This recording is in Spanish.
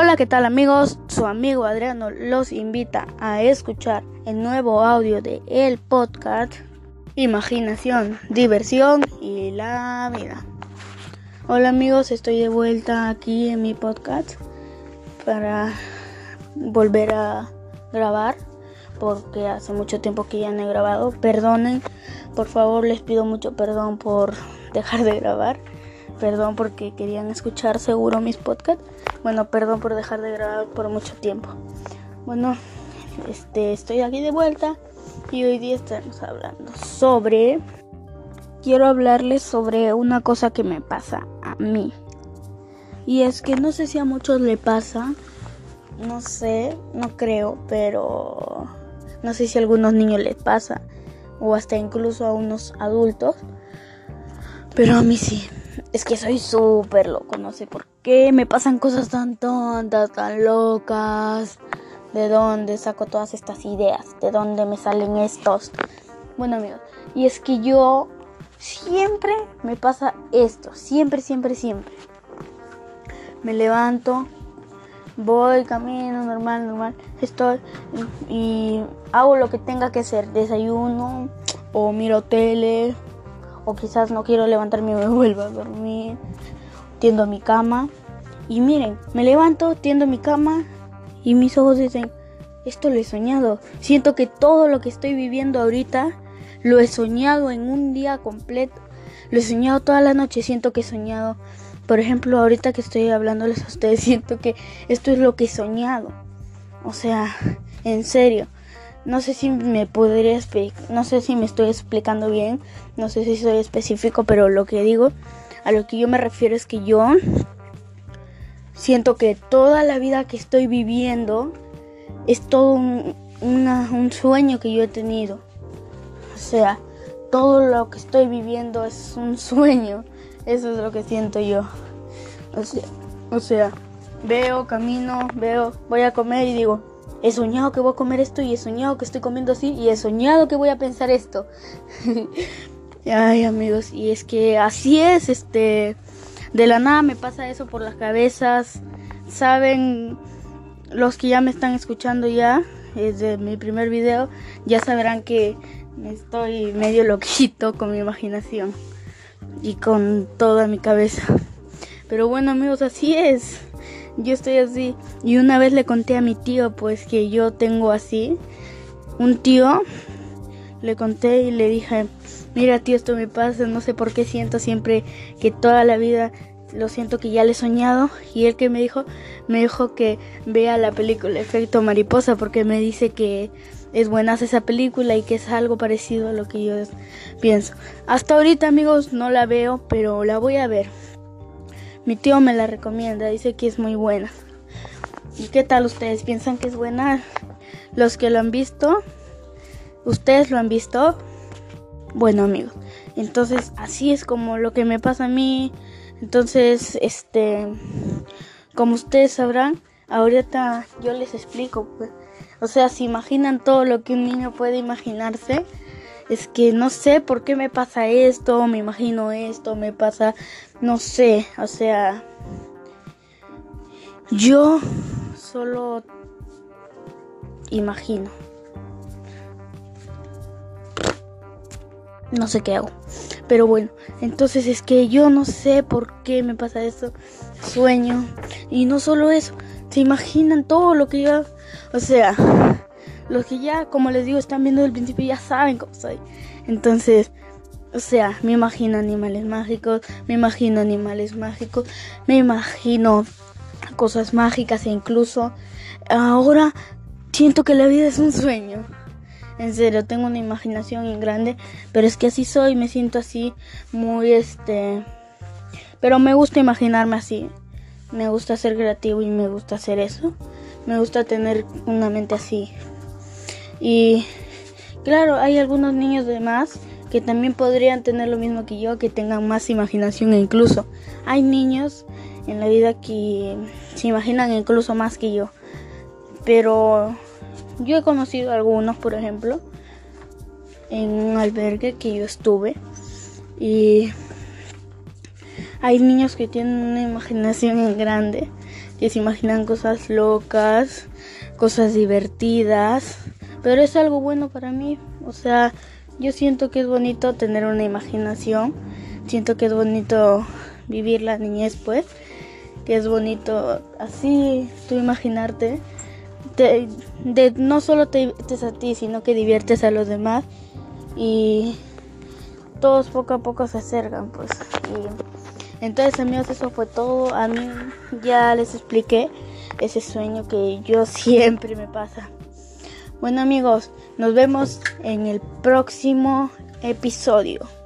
Hola, ¿qué tal amigos? Su amigo Adriano los invita a escuchar el nuevo audio de el podcast Imaginación, Diversión y la Vida. Hola amigos, estoy de vuelta aquí en mi podcast para volver a grabar porque hace mucho tiempo que ya no he grabado. Perdonen, por favor les pido mucho perdón por dejar de grabar. Perdón porque querían escuchar seguro mis podcasts. Bueno, perdón por dejar de grabar por mucho tiempo. Bueno, este, estoy aquí de vuelta y hoy día estamos hablando sobre... Quiero hablarles sobre una cosa que me pasa a mí. Y es que no sé si a muchos le pasa, no sé, no creo, pero no sé si a algunos niños les pasa o hasta incluso a unos adultos. Pero a mí sí. Es que soy súper loco, no sé por qué me pasan cosas tan tontas, tan locas. ¿De dónde saco todas estas ideas? ¿De dónde me salen estos? Bueno amigos, y es que yo siempre me pasa esto, siempre, siempre, siempre. Me levanto, voy, camino, normal, normal, estoy y hago lo que tenga que hacer, desayuno o miro tele o quizás no quiero levantarme y me vuelvo a dormir, tiendo mi cama y miren, me levanto, tiendo mi cama y mis ojos dicen, esto lo he soñado, siento que todo lo que estoy viviendo ahorita lo he soñado en un día completo, lo he soñado toda la noche, siento que he soñado, por ejemplo, ahorita que estoy hablándoles a ustedes, siento que esto es lo que he soñado, o sea, en serio. No sé si me podría no sé si me estoy explicando bien, no sé si soy específico, pero lo que digo, a lo que yo me refiero es que yo siento que toda la vida que estoy viviendo es todo un, sueño que yo he tenido. O sea, todo lo que estoy viviendo es un sueño. Eso es lo que siento yo. O sea, o sea, veo, camino, veo, voy a comer y digo, he soñado que voy a comer esto y he soñado que estoy comiendo así y he soñado que voy a pensar esto. Ay, amigos, y es que así es, este, de la nada me pasa eso por las cabezas. Saben los que ya me están escuchando ya desde mi primer video, ya sabrán que estoy medio loquito con mi imaginación y con toda mi cabeza. Pero bueno, amigos, así es yo estoy así. Y una vez le conté a mi tío, pues que yo tengo así. Un tío, le conté y le dije, mira tío, esto me pasa, no sé por qué siento siempre que toda la vida lo siento que ya le he soñado. Y él que me dijo, me dijo que vea la película Efecto Mariposa porque me dice que es buena esa película y que es algo parecido a lo que yo pienso. Hasta ahorita amigos no la veo, pero la voy a ver. Mi tío me la recomienda, dice que es muy buena. ¿Y qué tal ustedes? ¿Piensan que es buena? Los que lo han visto, ¿ustedes lo han visto? Bueno, amigos, entonces así es como lo que me pasa a mí. Entonces, este, como ustedes sabrán, ahorita yo les explico. Pues. O sea, si imaginan todo lo que un niño puede imaginarse, es que no sé por qué me pasa esto, me imagino esto, me pasa, no sé, o sea, yo solo imagino. No sé qué hago. Pero bueno, entonces es que yo no sé por qué me pasa esto. Sueño. Y no solo eso. Se imaginan todo lo que yo... O sea, los que ya, como les digo, están viendo desde el principio ya saben cómo soy. Entonces, o sea, me imagino animales mágicos, me imagino animales mágicos, me imagino cosas mágicas e incluso ahora siento que la vida es un sueño. En serio, tengo una imaginación grande, pero es que así soy, me siento así, muy este... Pero me gusta imaginarme así. Me gusta ser creativo y me gusta hacer eso. Me gusta tener una mente así, y claro, hay algunos niños de más que también podrían tener lo mismo que yo, que tengan más imaginación e incluso hay niños en la vida que se imaginan incluso más que yo. Pero yo he conocido algunos, por ejemplo, en un albergue que yo estuve y hay niños que tienen una imaginación grande. que se imaginan cosas locas, cosas divertidas, pero es algo bueno para mí. O sea, yo siento que es bonito tener una imaginación, siento que es bonito vivir la niñez, pues, que es bonito así tú imaginarte. De, no solo te diviertes a ti, sino que diviertes a los demás y todos poco a poco se acercan, pues. Y entonces, amigos, eso fue todo. A mí ya les expliqué ese sueño que yo siempre me pasa. Bueno, amigos, nos vemos en el próximo episodio.